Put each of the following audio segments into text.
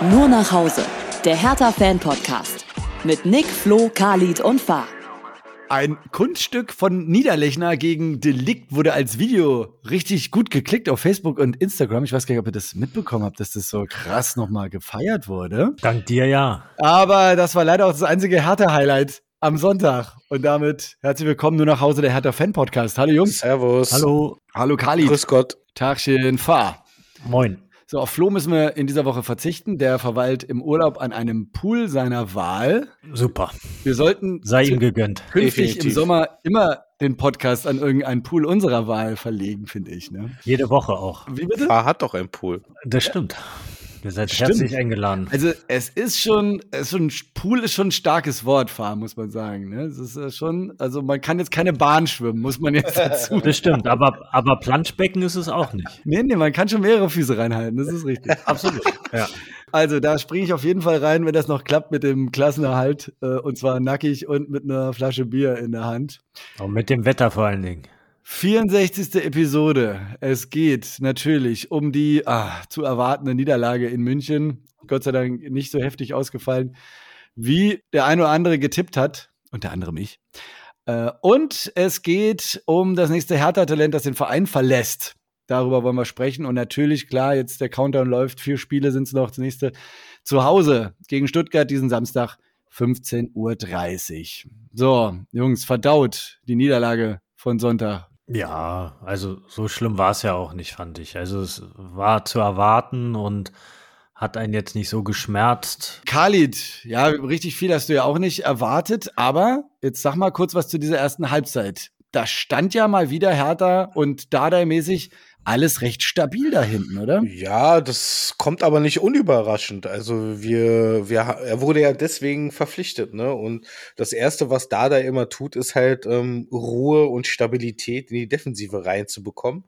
Nur nach Hause. Der Hertha-Fan-Podcast. Mit Nick, Flo, Khalid und Fahr. Ein Kunststück von Niederlechner gegen Delikt wurde als Video richtig gut geklickt auf Facebook und Instagram. Ich weiß gar nicht, ob ihr das mitbekommen habt, dass das so krass nochmal gefeiert wurde. Dank dir ja. Aber das war leider auch das einzige Hertha-Highlight am Sonntag. Und damit herzlich willkommen nur nach Hause der Hertha Fan Podcast. Hallo Jungs. Servus. Hallo. Hallo Kali. Grüß Gott. Tagchen, Fahr. Moin. So, auf Flo müssen wir in dieser Woche verzichten. Der verweilt im Urlaub an einem Pool seiner Wahl. Super. Wir sollten Sei ihm gegönnt. künftig Definitiv. im Sommer immer den Podcast an irgendeinen Pool unserer Wahl verlegen, finde ich. Ne? Jede Woche auch. Wie bitte? Fahr hat doch einen Pool. Das stimmt. Ihr seid Stimmt. herzlich eingeladen. Also es ist schon, es ist schon, Pool ist schon ein starkes Wort, Fahr, muss man sagen. Ne? Es ist äh, schon, also man kann jetzt keine Bahn schwimmen, muss man jetzt dazu. Das stimmt, aber, aber Planschbecken ist es auch nicht. Nee, nee, man kann schon mehrere Füße reinhalten, das ist richtig. Absolut. Ja. Also da springe ich auf jeden Fall rein, wenn das noch klappt mit dem Klassenerhalt. Äh, und zwar nackig und mit einer Flasche Bier in der Hand. Und mit dem Wetter vor allen Dingen. 64. Episode. Es geht natürlich um die ah, zu erwartende Niederlage in München. Gott sei Dank nicht so heftig ausgefallen, wie der ein oder andere getippt hat. Unter anderem ich. Äh, Und es geht um das nächste Hertha-Talent, das den Verein verlässt. Darüber wollen wir sprechen. Und natürlich, klar, jetzt der Countdown läuft. Vier Spiele sind es noch. Das nächste zu Hause gegen Stuttgart diesen Samstag, 15.30 Uhr. So, Jungs, verdaut die Niederlage von Sonntag. Ja, also so schlimm war es ja auch nicht, fand ich. Also es war zu erwarten und hat einen jetzt nicht so geschmerzt. Khalid, ja, richtig viel hast du ja auch nicht erwartet, aber jetzt sag mal kurz was zu dieser ersten Halbzeit. Da stand ja mal wieder Hertha und Dardai-mäßig alles recht stabil da hinten, oder? Ja, das kommt aber nicht unüberraschend. Also wir, wir, er wurde ja deswegen verpflichtet, ne? Und das erste, was Dada immer tut, ist halt ähm, Ruhe und Stabilität in die Defensive reinzubekommen.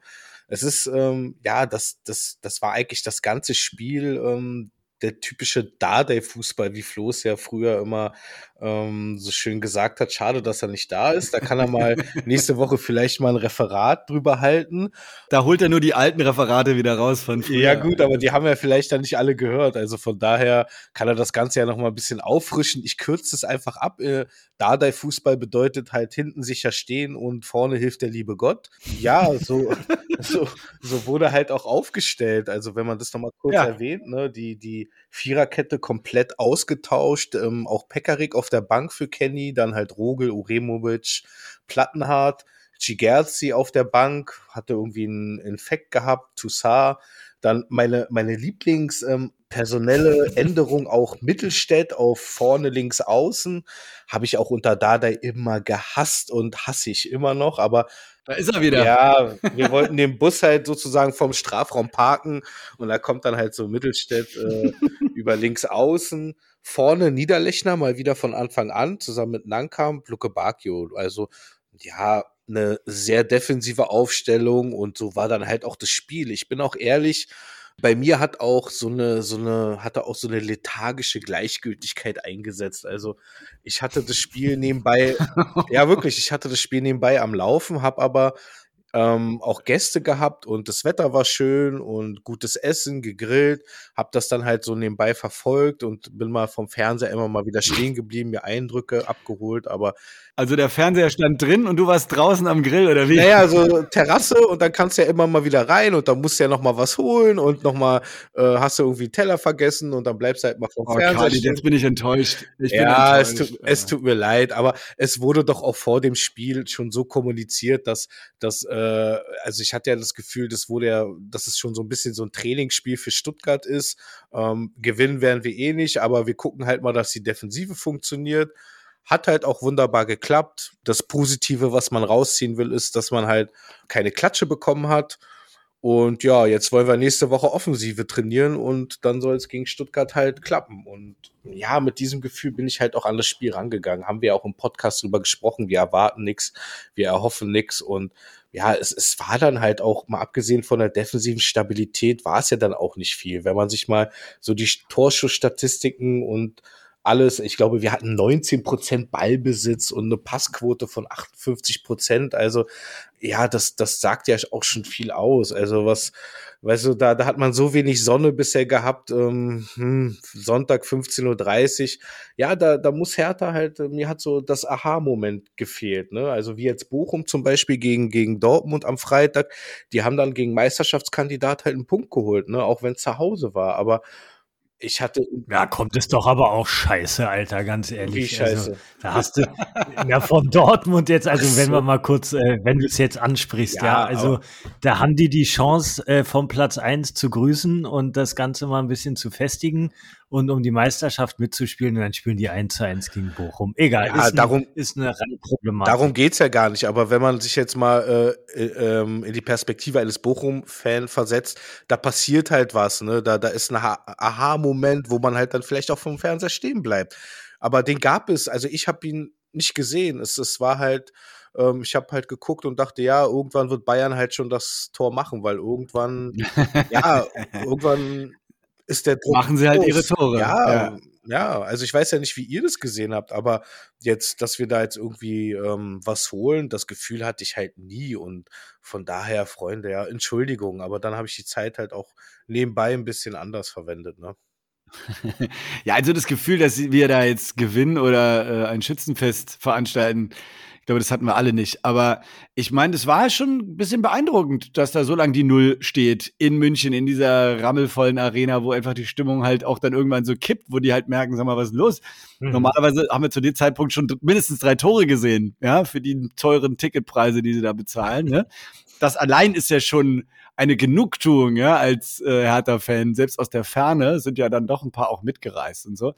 Es ist ähm, ja, das, das, das war eigentlich das ganze Spiel. Ähm, der typische Dardai-Fußball, wie Flo es ja früher immer ähm, so schön gesagt hat. Schade, dass er nicht da ist. Da kann er mal nächste Woche vielleicht mal ein Referat drüber halten. Da holt er nur die alten Referate wieder raus von früher. Ja gut, aber die haben ja vielleicht dann nicht alle gehört. Also von daher kann er das Ganze ja noch mal ein bisschen auffrischen. Ich kürze es einfach ab. Äh, Dardai-Fußball bedeutet halt hinten sicher stehen und vorne hilft der liebe Gott. Ja, so, so, so wurde halt auch aufgestellt. Also wenn man das noch mal kurz Ja. erwähnt, ne, die, die Viererkette komplett ausgetauscht. Ähm, auch Pekarik auf der Bank für Kenny, dann halt Rogel, Uremovic, Plattenhardt. Cigerzi auf der Bank, hatte irgendwie einen Infekt gehabt, Toussaint. Dann meine, meine Lieblings ähm, personelle Änderung auch Mittelstädt auf vorne links außen. Habe ich auch unter Dardai immer gehasst und hasse ich immer noch. Aber Da ist er wieder. ja, wir wollten den Bus halt sozusagen vom Strafraum parken und da kommt dann halt so Mittelstädt äh, über links außen. Vorne Niederlechner mal wieder von Anfang an, zusammen mit Nankam, Blucke Bakio. Also, ja, eine sehr defensive Aufstellung und so war dann halt auch das Spiel. Ich bin auch ehrlich, bei mir hat auch so eine, so eine, hatte auch so eine lethargische Gleichgültigkeit eingesetzt. Also ich hatte das Spiel nebenbei, ja wirklich, ich hatte das Spiel nebenbei am Laufen, habe aber ähm, auch Gäste gehabt und das Wetter war schön und gutes Essen, gegrillt, habe das dann halt so nebenbei verfolgt und bin mal vom Fernseher immer mal wieder stehen geblieben, mir Eindrücke abgeholt, aber Also der Fernseher stand drin und du warst draußen am Grill, oder wie? naja, so Terrasse und dann kannst du ja immer mal wieder rein und dann musst du ja noch mal was holen und noch mal äh, hast du irgendwie einen Teller vergessen und dann bleibst du halt mal vom Oh, Fernseher Khalid, stehen. jetzt bin ich enttäuscht. Ich ja, bin es enttäuscht. tut, es tut mir leid, aber es wurde doch auch vor dem Spiel schon so kommuniziert, dass, dass äh, also ich hatte ja das Gefühl, das wurde ja, dass es schon so ein bisschen so ein Trainingsspiel für Stuttgart ist. Ähm, gewinnen werden wir eh nicht, aber wir gucken halt mal, dass die Defensive funktioniert. Hat halt auch wunderbar geklappt. Das Positive, was man rausziehen will, ist, dass man halt keine Klatsche bekommen hat. Und ja, jetzt wollen wir nächste Woche Offensive trainieren und dann soll es gegen Stuttgart halt klappen. Und ja, mit diesem Gefühl bin ich halt auch an das Spiel rangegangen. Haben wir auch im Podcast drüber gesprochen. Wir erwarten nichts, wir erhoffen nichts. Und ja, es, es war dann halt auch, mal abgesehen von der defensiven Stabilität, war es ja dann auch nicht viel. Wenn man sich mal so die Torschussstatistiken und alles. Ich glaube, wir hatten 19 Prozent Ballbesitz und eine Passquote von 58 Prozent. Also ja, das, das sagt ja auch schon viel aus. Also was, weißt du, da, da hat man so wenig Sonne bisher gehabt. Ähm, hm, Sonntag 15.30 Uhr. Ja, da, da muss Hertha halt, äh, mir hat so das Aha-Moment gefehlt. Ne? Also wie jetzt Bochum zum Beispiel gegen, gegen Dortmund am Freitag. Die haben dann gegen Meisterschaftskandidat halt einen Punkt geholt, ne? auch wenn es zu Hause war. Aber ich hatte. Ja, kommt es doch aber auch scheiße, Alter, ganz ehrlich. Wie also, scheiße. Also, da hast du ja von Dortmund jetzt, also so. wenn wir mal kurz, äh, wenn du es jetzt ansprichst, ja, ja also da haben die die Chance, äh, vom Platz eins zu grüßen und das Ganze mal ein bisschen zu festigen und um die Meisterschaft mitzuspielen und dann spielen die 1 zu 1 gegen Bochum. Egal, ja, ist, darum, ein, ist eine Problematik. Darum geht's ja gar nicht, aber wenn man sich jetzt mal äh, äh, ähm, in die Perspektive eines Bochum-Fan versetzt, da passiert halt was, ne? Da, da ist ein Aha-Moment, wo man halt dann vielleicht auch vom Fernseher stehen bleibt. Aber den gab es, also ich habe ihn nicht gesehen. Es, es war halt, ähm, ich habe halt geguckt und dachte, ja, irgendwann wird Bayern halt schon das Tor machen, weil irgendwann, ja, irgendwann ist der Druck Machen sie halt ihre Tore. Ja, ja, ja, also ich weiß ja nicht, wie ihr das gesehen habt, aber jetzt, dass wir da jetzt irgendwie ähm, was holen, das Gefühl hatte ich halt nie und von daher, Freunde, ja, Entschuldigung, aber dann habe ich die Zeit halt auch nebenbei ein bisschen anders verwendet, ne? ja, also das Gefühl, dass wir da jetzt gewinnen oder äh, ein Schützenfest veranstalten, glaube, das hatten wir alle nicht. Aber ich meine, es war schon ein bisschen beeindruckend, dass da so lange die Null steht in München, in dieser rammelvollen Arena, wo einfach die Stimmung halt auch dann irgendwann so kippt, wo die halt merken, sag mal, was ist los? Mhm. Normalerweise haben wir zu dem Zeitpunkt schon mindestens drei Tore gesehen, ja, für die teuren Ticketpreise, die sie da bezahlen. Ne? Das allein ist ja schon eine Genugtuung, ja, als äh, Hertha-Fan, selbst aus der Ferne sind ja dann doch ein paar auch mitgereist und so.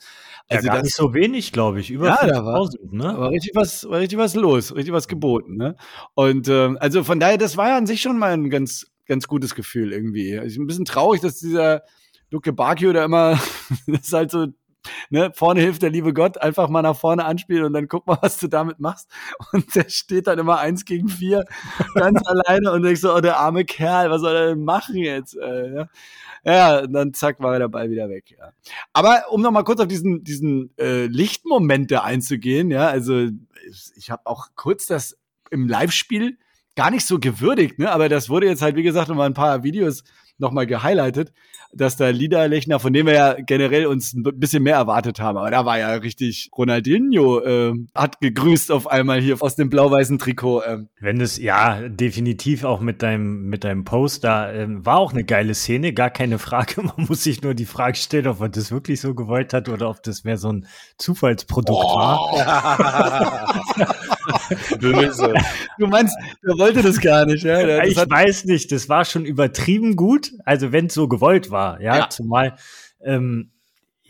Also ja, gar das, nicht so wenig, glaube ich, über ja, da war, ne? War richtig was, war richtig was los, richtig was geboten, ne? Und ähm, also von daher, das war ja an sich schon mal ein ganz, ganz gutes Gefühl irgendwie. Also ein bisschen traurig, dass dieser Luke Bakio da immer, das ist halt so ne, vorne hilft der liebe Gott, einfach mal nach vorne anspielen und dann guck mal, was du damit machst. Und der steht dann immer eins gegen vier ganz alleine und denkst so, oh, der arme Kerl, was soll er denn machen jetzt? Äh, ja. ja, und dann zack, war der Ball wieder weg. Ja. Aber um noch mal kurz auf diesen, diesen äh, Lichtmomente einzugehen, ja, also ich habe auch kurz das im Live-Spiel gar nicht so gewürdigt, ne? Aber das wurde jetzt halt, wie gesagt, nochmal ein paar Videos nochmal gehighlightet dass da Liederlechner, von dem wir ja generell uns ein bisschen mehr erwartet haben, aber da war ja richtig Ronaldinho, äh, hat gegrüßt auf einmal hier aus dem blau-weißen Trikot. Ähm. Wenn es, ja, definitiv auch mit deinem, mit deinem Post da, ähm, war auch eine geile Szene, gar keine Frage. Man muss sich nur die Frage stellen, ob man das wirklich so gewollt hat oder ob das mehr so ein Zufallsprodukt oh. war. Böse. Du meinst, er wollte das gar nicht, ja? Das ich weiß nicht, das war schon übertrieben gut, also wenn es so gewollt war. Ja, ja. zumal ähm,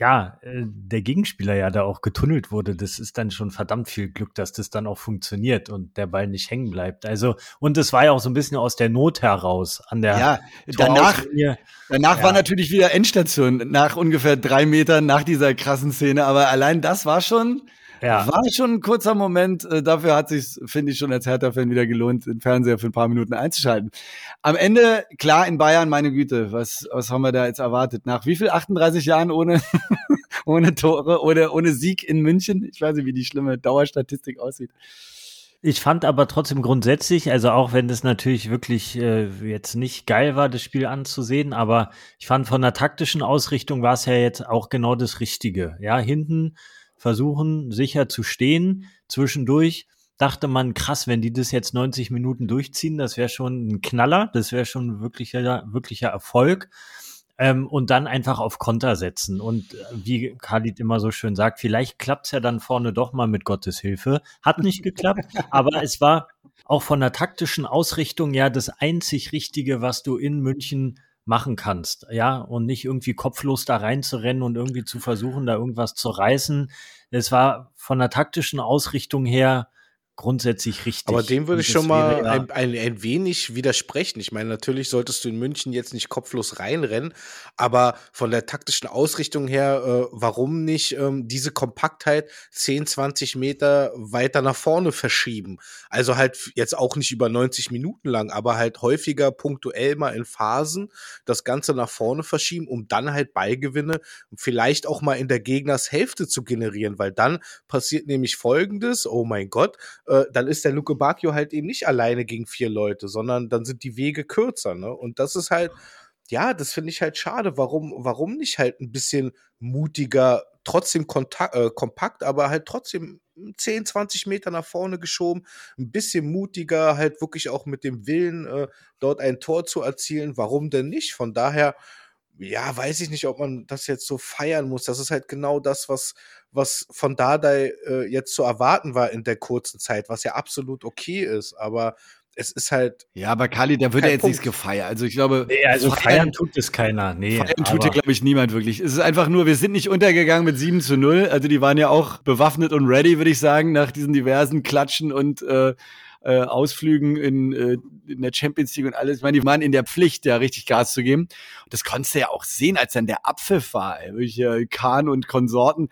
ja, äh, der Gegenspieler ja da auch getunnelt wurde. Das ist dann schon verdammt viel Glück, dass das dann auch funktioniert und der Ball nicht hängen bleibt. Also, und es war ja auch so ein bisschen aus der Not heraus an der. Ja, danach, danach ja. war natürlich wieder Endstation, nach ungefähr drei Metern nach dieser krassen Szene. Aber allein das war schon, ja. War schon ein kurzer Moment. Äh, dafür hat sich, finde ich, schon als Hertha-Fan wieder gelohnt, den Fernseher für ein paar Minuten einzuschalten. Am Ende, klar, in Bayern, meine Güte, was, was haben wir da jetzt erwartet? Nach wie viel? 38 Jahren ohne, ohne Tore, oder ohne Sieg in München? Ich weiß nicht, wie die schlimme Dauerstatistik aussieht. Ich fand aber trotzdem grundsätzlich, also auch wenn das natürlich wirklich äh, jetzt nicht geil war, das Spiel anzusehen, aber ich fand von der taktischen Ausrichtung war es ja jetzt auch genau das Richtige. Ja, hinten versuchen, sicher zu stehen. Zwischendurch dachte man, krass, wenn die das jetzt 90 Minuten durchziehen, das wäre schon ein Knaller, das wäre schon wirklicher, wirklicher Erfolg. Ähm, und dann einfach auf Konter setzen. Und äh, wie Khalid immer so schön sagt, vielleicht klappt es ja dann vorne doch mal mit Gottes Hilfe. Hat nicht geklappt, aber es war auch von der taktischen Ausrichtung ja das einzig Richtige, was du in München machen kannst, ja, und nicht irgendwie kopflos da reinzurennen und irgendwie zu versuchen, da irgendwas zu reißen. Es war von der taktischen Ausrichtung her grundsätzlich richtig. Aber dem würde ich schon mal ein, ein, ein, wenig widersprechen. Ich meine, natürlich solltest du in München jetzt nicht kopflos reinrennen, aber von der taktischen Ausrichtung her, äh, warum nicht ähm, diese Kompaktheit 10, 20 Meter weiter nach vorne verschieben? Also halt jetzt auch nicht über 90 Minuten lang, aber halt häufiger punktuell mal in Phasen das Ganze nach vorne verschieben, um dann halt Beigewinne vielleicht auch mal in der Gegnershälfte zu generieren, weil dann passiert nämlich Folgendes, oh mein Gott, äh, dann ist der Luke Bacchio halt eben nicht alleine gegen vier Leute, sondern dann sind die Wege kürzer, ne? Und das ist halt, ja, das finde ich halt schade. Warum, warum nicht halt ein bisschen mutiger, trotzdem kontakt, äh, kompakt, aber halt trotzdem 10, 20 Meter nach vorne geschoben, ein bisschen mutiger, halt wirklich auch mit dem Willen, äh, dort ein Tor zu erzielen. Warum denn nicht? Von daher, ja, weiß ich nicht, ob man das jetzt so feiern muss. Das ist halt genau das, was, was von Dardai äh, jetzt zu erwarten war in der kurzen Zeit, was ja absolut okay ist. Aber es ist halt. Ja, aber Kali, da wird ja jetzt Punkt. nichts gefeiert. Also ich glaube. Nee, also feiern, feiern tut es keiner. Nee. Feiern tut hier, glaube ich, niemand wirklich. Es ist einfach nur, wir sind nicht untergegangen mit 7 zu 0. Also die waren ja auch bewaffnet und ready, würde ich sagen, nach diesen diversen Klatschen und äh, äh, Ausflügen in, äh, in der Champions League und alles. Ich meine, die waren in der Pflicht, ja richtig Gas zu geben. Und das konntest du ja auch sehen, als dann der Abpfiff war. Wirklich, äh, Kahn und Konsorten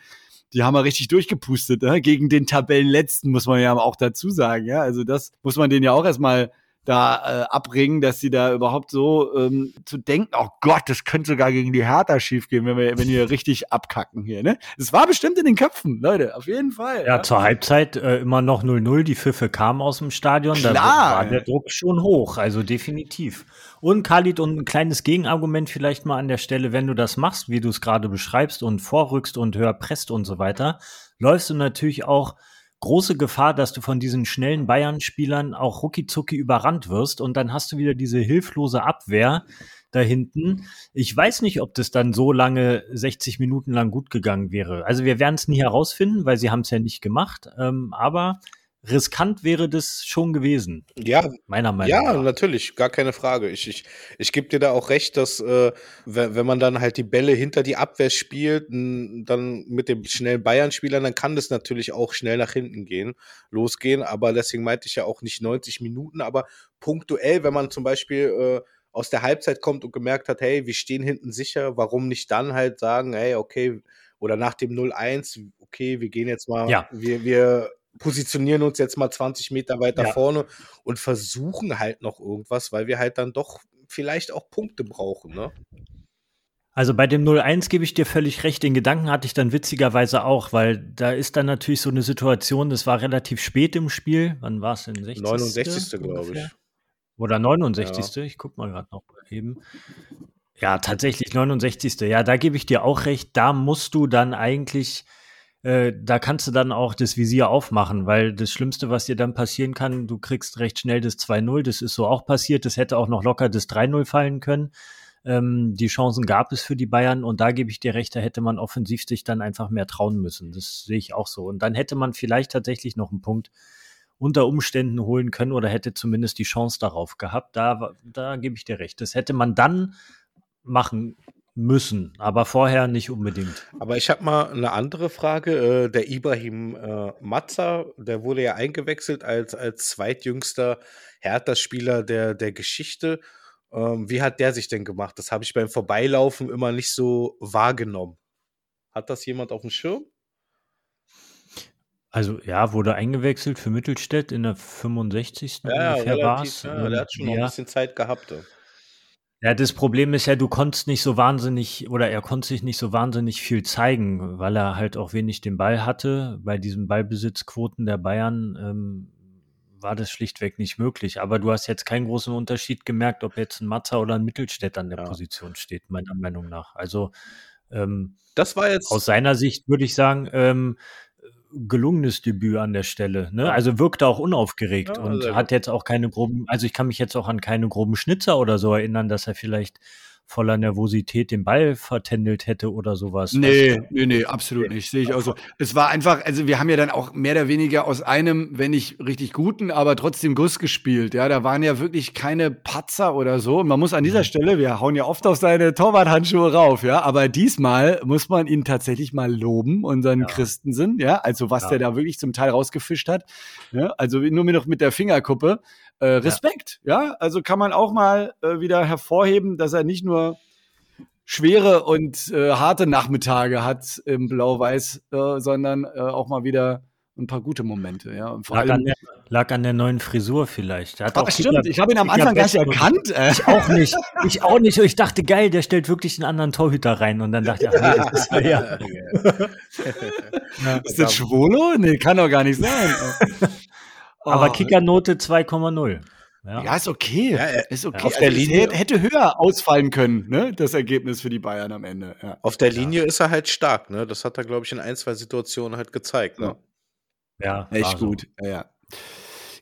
die haben wir richtig durchgepustet, ne? gegen den Tabellenletzten, muss man ja auch dazu sagen. Ja? Also das muss man denen ja auch erstmal da äh, abbringen, dass sie da überhaupt so ähm, zu denken, oh Gott, das könnte sogar gegen die Hertha schiefgehen, wenn wir, wenn wir richtig abkacken hier. Ne? Es war bestimmt in den Köpfen, Leute, auf jeden Fall. Ja, ja. zur Halbzeit äh, immer noch 0-0, die Pfiffe kamen aus dem Stadion, Klar. da war der Druck schon hoch, also definitiv. Und Khalid, und ein kleines Gegenargument vielleicht mal an der Stelle, wenn du das machst, wie du es gerade beschreibst und vorrückst und höher presst und so weiter, läufst du natürlich auch große Gefahr, dass du von diesen schnellen Bayern-Spielern auch ruckizucki überrannt wirst und dann hast du wieder diese hilflose Abwehr da hinten. Ich weiß nicht, ob das dann so lange 60 Minuten lang gut gegangen wäre. Also wir werden es nie herausfinden, weil sie haben es ja nicht gemacht. Ähm, aber riskant wäre das schon gewesen. Ja, meiner Meinung ja, nach. Ja, natürlich, gar keine Frage. Ich, ich, ich gebe dir da auch recht, dass äh, wenn, wenn man dann halt die Bälle hinter die Abwehr spielt, dann mit dem schnellen Bayern-Spieler, dann kann das natürlich auch schnell nach hinten gehen, losgehen. Aber deswegen meinte ich ja auch nicht 90 Minuten, aber punktuell, wenn man zum Beispiel äh, aus der Halbzeit kommt und gemerkt hat, hey, wir stehen hinten sicher, warum nicht dann halt sagen, hey, okay, oder nach dem 0-1, okay, wir gehen jetzt mal, ja. wir, wir positionieren uns jetzt mal 20 Meter weiter ja. vorne und versuchen halt noch irgendwas, weil wir halt dann doch vielleicht auch Punkte brauchen, ne? Also bei dem 0-1 gebe ich dir völlig recht. Den Gedanken hatte ich dann witzigerweise auch, weil da ist dann natürlich so eine Situation, das war relativ spät im Spiel. Wann war es denn? 60. 69. glaube ich. Oder 69. Ja. Ich guck mal gerade noch eben. Ja, tatsächlich 69. Ja, da gebe ich dir auch recht. Da musst du dann eigentlich äh, da kannst du dann auch das Visier aufmachen, weil das Schlimmste, was dir dann passieren kann, du kriegst recht schnell das 2-0, das ist so auch passiert, das hätte auch noch locker das 3-0 fallen können. Ähm, die Chancen gab es für die Bayern und da gebe ich dir recht, da hätte man offensiv sich dann einfach mehr trauen müssen. Das sehe ich auch so. Und dann hätte man vielleicht tatsächlich noch einen Punkt unter Umständen holen können oder hätte zumindest die Chance darauf gehabt. Da, da gebe ich dir recht. Das hätte man dann machen müssen, aber vorher nicht unbedingt. Aber ich habe mal eine andere Frage. Äh, der Ibrahim äh, Matza, der wurde ja eingewechselt als, als zweitjüngster Hertha-Spieler der, der Geschichte. Ähm, wie hat der sich denn gemacht? Das habe ich beim Vorbeilaufen immer nicht so wahrgenommen. Hat das jemand auf dem Schirm? Also ja, wurde eingewechselt für Mittelstädt in der 65. Ja, ja, relativ, ja der hat schon ja. noch ein bisschen Zeit gehabt. Ja, das Problem ist ja, du konntest nicht so wahnsinnig oder er konnte sich nicht so wahnsinnig viel zeigen, weil er halt auch wenig den Ball hatte. Bei diesen Ballbesitzquoten der Bayern ähm, war das schlichtweg nicht möglich. Aber du hast jetzt keinen großen Unterschied gemerkt, ob jetzt ein Matzer oder ein Mittelstädt an der ja. Position steht, meiner Meinung nach. Also ähm, das war jetzt aus seiner Sicht würde ich sagen, ähm, gelungenes Debüt an der Stelle. Ne? Also wirkte auch unaufgeregt ja, und hat jetzt auch keine groben, also ich kann mich jetzt auch an keine groben Schnitzer oder so erinnern, dass er vielleicht voller Nervosität den Ball vertändelt hätte oder sowas. Nee, nee, nee, absolut nicht. Sehe ich auch so. Es war einfach, also wir haben ja dann auch mehr oder weniger aus einem, wenn nicht richtig guten, aber trotzdem Guss gespielt. Ja, da waren ja wirklich keine Patzer oder so. Und man muss an dieser Stelle, wir hauen ja oft auf seine Torwarthandschuhe rauf, ja, aber diesmal muss man ihn tatsächlich mal loben, unseren Ja. Christensen, ja, also was Ja. der da wirklich zum Teil rausgefischt hat. Ja, also nur mir noch mit der Fingerkuppe. Äh, Respekt, ja. also kann man auch mal äh, wieder hervorheben, dass er nicht nur schwere und äh, harte Nachmittage hat im Blau-Weiß, äh, sondern äh, auch mal wieder ein paar gute Momente, ja. Und vor Lag an, allem, der, lag an der neuen Frisur vielleicht. Hat Ah, auch stimmt, ich habe ihn am Anfang gar nicht erkannt. Äh. Ich auch nicht. Ich auch nicht. Und ich dachte, geil, der stellt wirklich einen anderen Torhüter rein. Und dann dachte ich, ach nee, das ist er ja. Ist das Schwolo? Nee, kann doch gar nicht sein. Aber Oh. Kickernote 2,0. Ja. Ja, ist okay. Ja, er- ist okay. auf der Also, es Linie- hätte- höher ausfallen können, ne? Das Ergebnis für die Bayern am Ende. Ja. Auf der Linie ist er halt stark, ne? Das hat er, glaube ich, in ein, zwei Situationen halt gezeigt. Ne? ja Echt war so. gut. Ja, ja.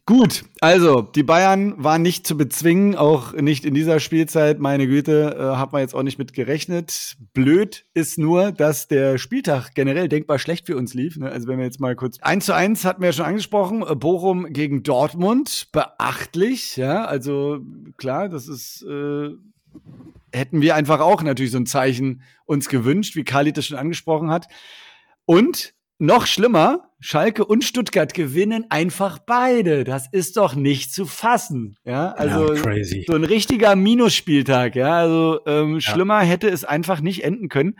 Gut, also die Bayern waren nicht zu bezwingen, auch nicht in dieser Spielzeit. Meine Güte, äh, hat man jetzt auch nicht mit gerechnet. Blöd ist nur, dass der Spieltag generell denkbar schlecht für uns lief. Ne? Also wenn wir jetzt mal kurz 1 zu 1 hatten wir ja schon angesprochen, äh, Bochum gegen Dortmund, beachtlich. Ja, also klar, das ist äh, hätten wir einfach auch natürlich so ein Zeichen uns gewünscht, wie Khalid das schon angesprochen hat. Und noch schlimmer, Schalke und Stuttgart gewinnen einfach beide. Das ist doch nicht zu fassen. Ja, also ja, so ein richtiger Minusspieltag. Ja, also ähm, schlimmer hätte es einfach nicht enden können.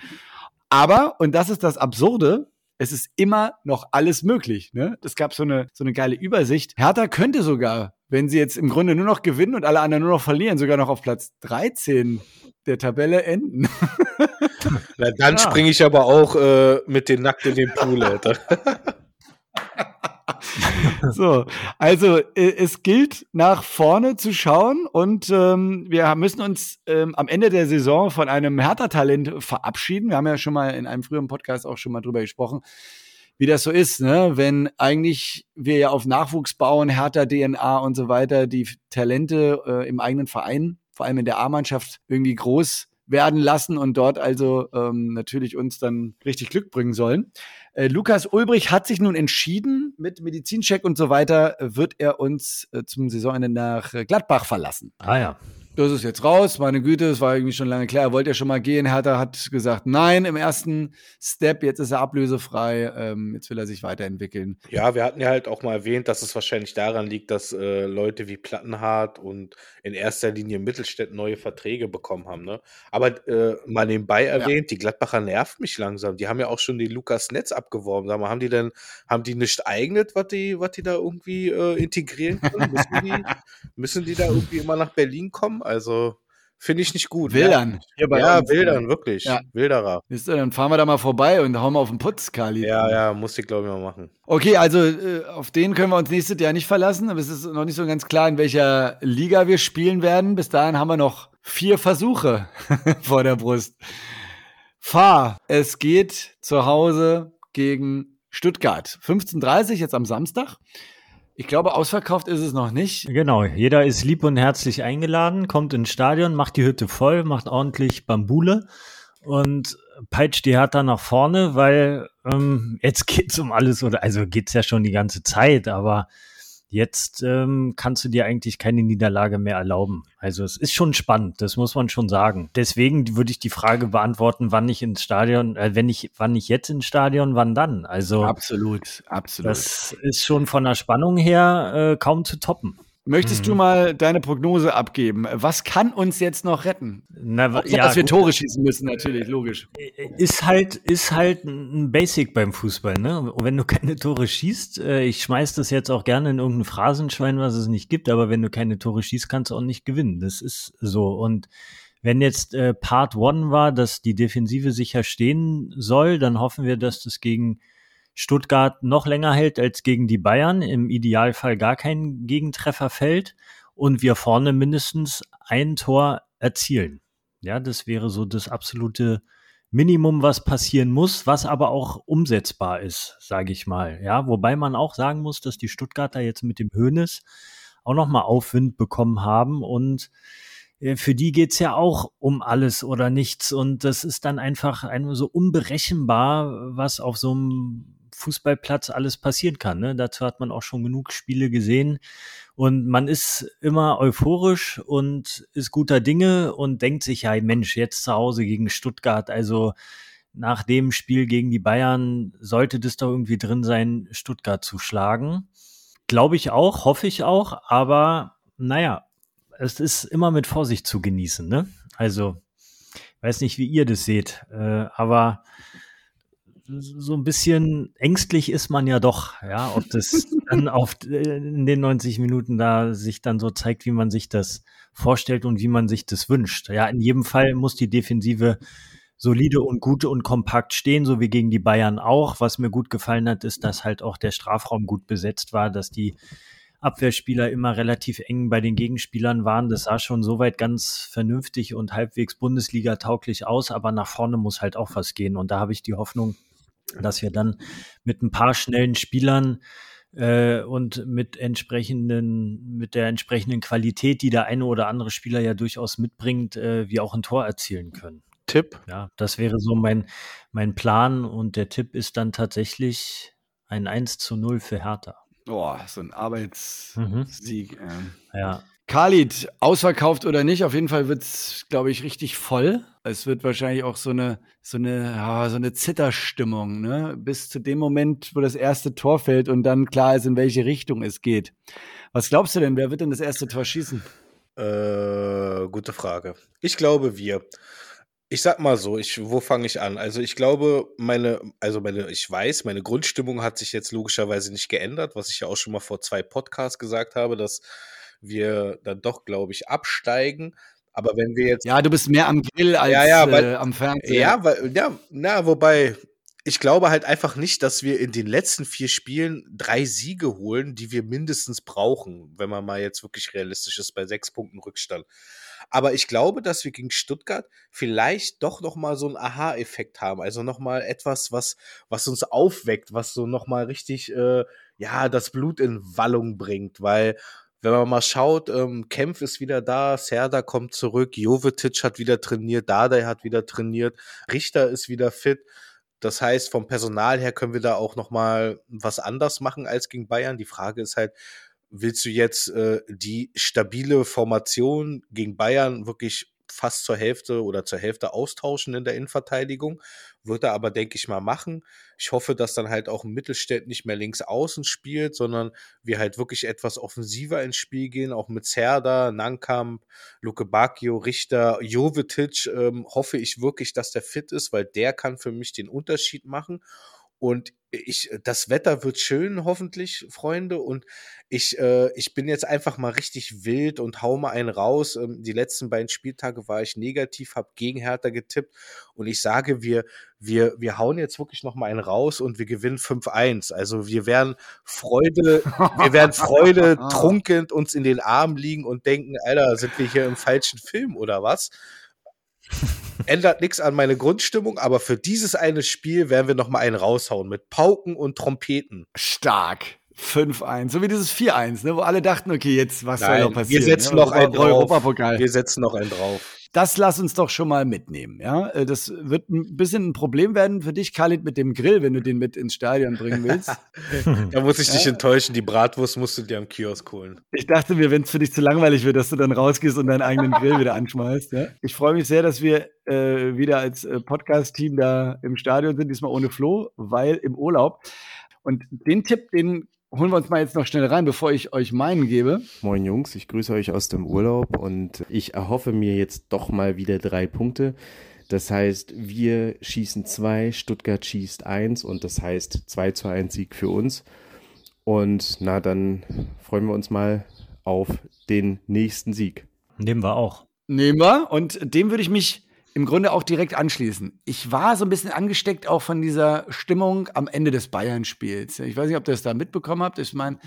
Aber, und das ist das Absurde, es ist immer noch alles möglich. Ne? Es gab so eine, so eine geile Übersicht. Hertha könnte sogar, wenn sie jetzt im Grunde nur noch gewinnen und alle anderen nur noch verlieren, sogar noch auf Platz 13 der Tabelle enden. Na, dann Ja. springe ich aber auch äh, mit den Nackt in den Pool, Alter. So, also äh, es gilt nach vorne zu schauen und ähm, wir müssen uns ähm, am Ende der Saison von einem Hertha-Talent verabschieden. Wir haben ja schon mal in einem früheren Podcast auch schon mal drüber gesprochen, wie das so ist, ne? wenn eigentlich wir ja auf Nachwuchs bauen, Hertha-DNA und so weiter, die Talente äh, im eigenen Verein, vor allem in der A-Mannschaft, irgendwie groß werden lassen und dort also ähm, natürlich uns dann richtig Glück bringen sollen. Äh, Lukas Ulbrich hat sich nun entschieden, mit Medizincheck und so weiter äh, wird er uns äh, zum Saisonende nach äh, Gladbach verlassen. Ah ja. Das ist jetzt raus, meine Güte, es war irgendwie schon lange klar, er wollte ja schon mal gehen. Hertha hat gesagt, nein, im ersten Step, jetzt ist er ablösefrei, ähm, jetzt will er sich weiterentwickeln. Ja, wir hatten ja halt auch mal erwähnt, dass es wahrscheinlich daran liegt, dass äh, Leute wie Plattenhardt und in erster Linie Mittelstädt neue Verträge bekommen haben. Ne? Aber äh, mal nebenbei erwähnt, die Gladbacher nervt mich langsam. Die haben ja auch schon die Lukas Netz abgeworben. Sag mal, haben die denn, haben die nicht eignet, was die, was die da irgendwie äh, integrieren können? müssen, die, müssen die da irgendwie immer nach Berlin kommen? Also finde ich nicht gut. Wildern. Hier bei Ja, uns. Wildern, wirklich. Ja. Wilderer. Wisst ihr, dann fahren wir da mal vorbei und hauen mal auf den Putz, Kali. Ja, ja, muss ich glaube ich mal machen. Okay, also äh, auf den können wir uns nächstes Jahr nicht verlassen, aber es ist noch nicht so ganz klar, in welcher Liga wir spielen werden. Bis dahin haben wir noch vier Versuche vor der Brust. Fahr, es geht zu Hause gegen Stuttgart. 15.30 jetzt am Samstag. Ich glaube, ausverkauft ist es noch nicht. Genau, jeder ist lieb und herzlich eingeladen, kommt ins Stadion, macht die Hütte voll, macht ordentlich Bambule und peitscht die Hertha nach vorne, weil ähm, jetzt geht's um alles oder also geht's ja schon die ganze Zeit, aber jetzt ähm, kannst du dir eigentlich keine Niederlage mehr erlauben. Also es ist schon spannend, das muss man schon sagen. Deswegen würde ich die Frage beantworten, wann ich ins Stadion, äh, wenn ich, wann ich jetzt ins Stadion, wann dann? Also Absolut, absolut. das ist schon von der Spannung her äh, kaum zu toppen. Möchtest du mal deine Prognose abgeben? Was kann uns jetzt noch retten? Na, wa- Ja, dass wir gut. Tore schießen müssen, natürlich, logisch. ist halt ist halt ein Basic beim Fußball, ne? Und wenn du keine Tore schießt, äh, ich schmeiß das jetzt auch gerne in irgendein Phrasenschwein, was es nicht gibt, aber wenn du keine Tore schießt, kannst du auch nicht gewinnen. Das ist so und wenn jetzt äh, Part One war, dass die Defensive sicher stehen soll, dann hoffen wir, dass das gegen Stuttgart noch länger hält als gegen die Bayern, im Idealfall gar kein Gegentreffer fällt und wir vorne mindestens ein Tor erzielen. Ja, das wäre so das absolute Minimum, was passieren muss, was aber auch umsetzbar ist, sage ich mal. Ja, wobei man auch sagen muss, dass die Stuttgarter jetzt mit dem Hönes auch noch mal Aufwind bekommen haben und äh, für die geht's ja auch um alles oder nichts. Und das ist dann einfach ein, so unberechenbar, was auf so einem Fußballplatz alles passieren kann. Ne? Dazu hat man auch schon genug Spiele gesehen. Und man ist immer euphorisch und ist guter Dinge und denkt sich, ja, Mensch, jetzt zu Hause gegen Stuttgart, also nach dem Spiel gegen die Bayern sollte das doch irgendwie drin sein, Stuttgart zu schlagen. Glaube ich auch, hoffe ich auch, aber naja, es ist immer mit Vorsicht zu genießen, ne? Also, weiß nicht, wie ihr das seht, äh, aber so ein bisschen ängstlich ist man ja doch, ja, ob das dann auf äh, in den 90 Minuten da sich dann so zeigt, wie man sich das vorstellt und wie man sich das wünscht. Ja, in jedem Fall muss die Defensive solide und gut und kompakt stehen, so wie gegen die Bayern auch. Was mir gut gefallen hat, ist, dass halt auch der Strafraum gut besetzt war, dass die Abwehrspieler immer relativ eng bei den Gegenspielern waren. Das sah schon soweit ganz vernünftig und halbwegs Bundesliga tauglich aus, aber nach vorne muss halt auch was gehen. Und da habe ich die Hoffnung, dass wir dann mit ein paar schnellen Spielern äh, und mit entsprechenden, mit der entsprechenden Qualität, die der eine oder andere Spieler ja durchaus mitbringt, äh, wir auch ein Tor erzielen können. Tipp? Ja, das wäre so mein, mein Plan und der Tipp ist dann tatsächlich ein 1 zu 0 für Hertha. Boah, so ein Arbeitssieg. Mhm. Ja, Khalid, ausverkauft oder nicht, auf jeden Fall wird es, glaube ich, richtig voll. Es wird wahrscheinlich auch so eine, so eine, so eine Zitterstimmung, ne? Bis zu dem Moment, wo das erste Tor fällt und dann klar ist, in welche Richtung es geht. Was glaubst du denn, wer wird denn das erste Tor schießen? Äh, gute Frage. Ich glaube, wir. Ich sag mal so, ich, wo fange ich an? Also ich glaube, meine, also meine, ich weiß, meine Grundstimmung hat sich jetzt logischerweise nicht geändert, was ich ja auch schon mal vor zwei Podcasts gesagt habe, dass wir dann doch, glaube ich, absteigen. Aber wenn wir jetzt. Ja, du bist mehr am Grill als ja, ja, weil, äh, am Fernsehen. Ja, weil, ja, na, wobei, ich glaube halt einfach nicht, dass wir in den letzten vier Spielen drei Siege holen, die wir mindestens brauchen, wenn man mal jetzt wirklich realistisch ist bei sechs Punkten Rückstand. Aber ich glaube, dass wir gegen Stuttgart vielleicht doch noch mal so einen Aha-Effekt haben, also noch mal etwas, was was uns aufweckt, was so noch mal richtig äh, ja das Blut in Wallung bringt, weil wenn man mal schaut, ähm, Kempf ist wieder da, Serda kommt zurück, Jovetic hat wieder trainiert, Dardai hat wieder trainiert, Richter ist wieder fit. Das heißt, vom Personal her können wir da auch noch mal was anders machen als gegen Bayern. Die Frage ist halt, willst du jetzt äh, die stabile Formation gegen Bayern wirklich fast zur Hälfte oder zur Hälfte austauschen in der Innenverteidigung. Wird er aber, denke ich mal, machen. Ich hoffe, dass dann halt auch Mittelstädt nicht mehr links außen spielt, sondern wir halt wirklich etwas offensiver ins Spiel gehen, auch mit Zerda, Nankamp, Luke Bacchio, Richter, Jovetic. Ähm, hoffe ich wirklich, dass der fit ist, weil der kann für mich den Unterschied machen. Und ich, das Wetter wird schön, hoffentlich, Freunde. Und ich, äh, ich bin jetzt einfach mal richtig wild und hau mal einen raus. Ähm, die letzten beiden Spieltage war ich negativ, habe gegen Hertha getippt. Und ich sage, wir, wir, wir hauen jetzt wirklich noch mal einen raus und wir gewinnen 5-1. Also wir werden Freude, wir werden Freude trunkend uns in den Armen liegen und denken, Alter, sind wir hier im falschen Film oder was? Ändert nichts an meine Grundstimmung, aber für dieses eine Spiel werden wir noch mal einen raushauen mit Pauken und Trompeten. Stark. 5-1, so wie dieses 4-1, ne, wo alle dachten, okay, jetzt was Nein, soll noch passieren? Wir setzen ne? noch einen drauf. Europapokal. Wir setzen noch einen drauf. Das lass uns doch schon mal mitnehmen, ja. Äh, das wird ein bisschen ein Problem werden für dich, Khalid, mit dem Grill, wenn du den mit ins Stadion bringen willst. da muss ich dich ja? enttäuschen. Die Bratwurst musst du dir am Kiosk holen. Ich dachte mir, wenn es für dich zu langweilig wird, dass du dann rausgehst und deinen eigenen Grill wieder anschmeißt. Ja? Ich freue mich sehr, dass wir äh, wieder als äh, Podcast-Team da im Stadion sind, diesmal ohne Flo, weil im Urlaub. Und den Tipp, den holen wir uns mal jetzt noch schnell rein, bevor ich euch meinen gebe. Moin Jungs, ich grüße euch aus dem Urlaub und ich erhoffe mir jetzt doch mal wieder drei Punkte. Das heißt, wir schießen zwei, Stuttgart schießt eins und das heißt 2 zu 1 Sieg für uns. Und na, dann freuen wir uns mal auf den nächsten Sieg. Nehmen wir auch. Nehmen wir und dem würde ich mich im Grunde auch direkt anschließen. Ich war so ein bisschen angesteckt auch von dieser Stimmung am Ende des Bayern-Spiels. Ich weiß nicht, ob ihr das da mitbekommen habt. Ich meine,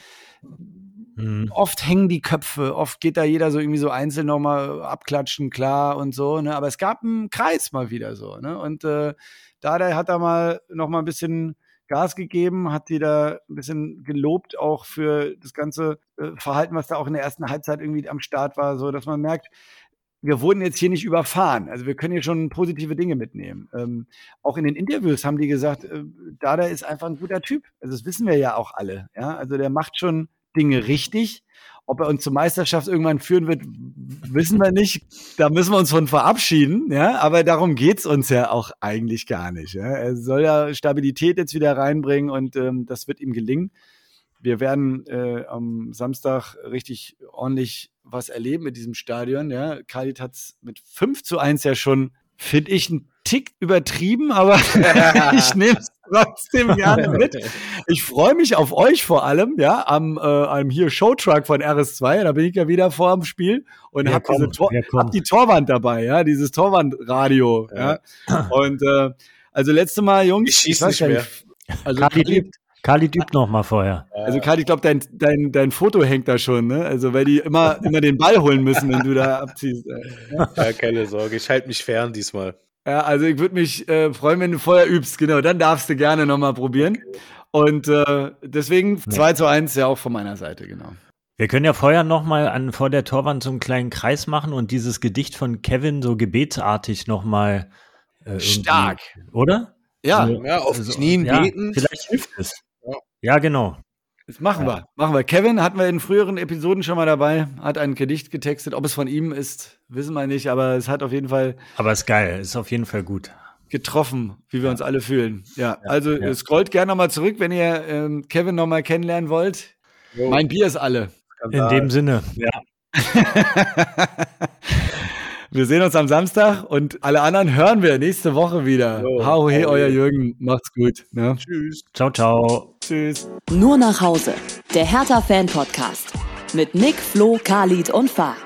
mhm. oft hängen die Köpfe, oft geht da jeder so irgendwie so einzeln nochmal abklatschen, klar und so. Ne? Aber es gab einen Kreis mal wieder so. Ne? Und äh, Dada hat da mal nochmal ein bisschen Gas gegeben, hat wieder ein bisschen gelobt auch für das ganze äh, Verhalten, was da auch in der ersten Halbzeit irgendwie am Start war, so dass man merkt, wir wurden jetzt hier nicht überfahren. Also wir können hier schon positive Dinge mitnehmen. Ähm, auch in den Interviews haben die gesagt, äh, Dada ist einfach ein guter Typ. Also das wissen wir ja auch alle. Ja, also der macht schon Dinge richtig. Ob er uns zur Meisterschaft irgendwann führen wird, wissen wir nicht. Da müssen wir uns von verabschieden. Ja, aber darum geht's uns ja auch eigentlich gar nicht. Ja? Er soll ja Stabilität jetzt wieder reinbringen und ähm, das wird ihm gelingen. Wir werden äh, am Samstag richtig ordentlich was erleben mit diesem Stadion. Ja, Khalid hat es mit 5 zu 1 ja schon, finde ich, einen Tick übertrieben, aber ich nehme es trotzdem gerne mit. Ich freue mich auf euch vor allem, ja, am, äh, am hier Showtruck von RS2. Da bin ich ja wieder vor dem Spiel und habe Tor hab die Torwand dabei, ja, dieses Torwandradio. Ja. ja. Und äh, also letzte Mal, Jungs, ich schieße nicht mehr. Also Khalid, Khalid übt noch mal vorher. Also Khalid, ich glaube, dein, dein, dein Foto hängt da schon, ne? Also weil die immer, immer den Ball holen müssen, wenn du da abziehst. Ja, keine Sorge, ich halte mich fern diesmal. Ja, also ich würde mich äh, freuen, wenn du vorher übst, genau, dann darfst du gerne noch mal probieren. Und äh, deswegen 2 zu 1 ja auch von meiner Seite, genau. Wir können ja vorher noch mal an vor der Torwand so einen kleinen Kreis machen und dieses Gedicht von Kevin so gebetsartig noch mal äh, stark, oder? Ja, also, ja auf also, Knien ja, beten. Vielleicht hilft es. Ja, genau. Das machen ja. wir. Machen wir. Kevin hatten wir in früheren Episoden schon mal dabei, hat ein Gedicht getextet. Ob es von ihm ist, wissen wir nicht, aber es hat auf jeden Fall. Aber es ist geil, ist auf jeden Fall gut. Getroffen, wie wir ja. uns alle fühlen. Ja, ja also ja. scrollt gerne nochmal zurück, wenn ihr ähm, Kevin nochmal kennenlernen wollt. Jo. Mein Bier ist alle. In dem Sinne, ja. Wir sehen uns am Samstag und alle anderen hören wir nächste Woche wieder. Jo, Hau he, euer Jürgen. Macht's gut. Ne? Tschüss. Ciao, ciao. Tschüss. Nur nach Hause. Der Hertha-Fan-Podcast. Mit Nick, Flo, Khalid und Fahr.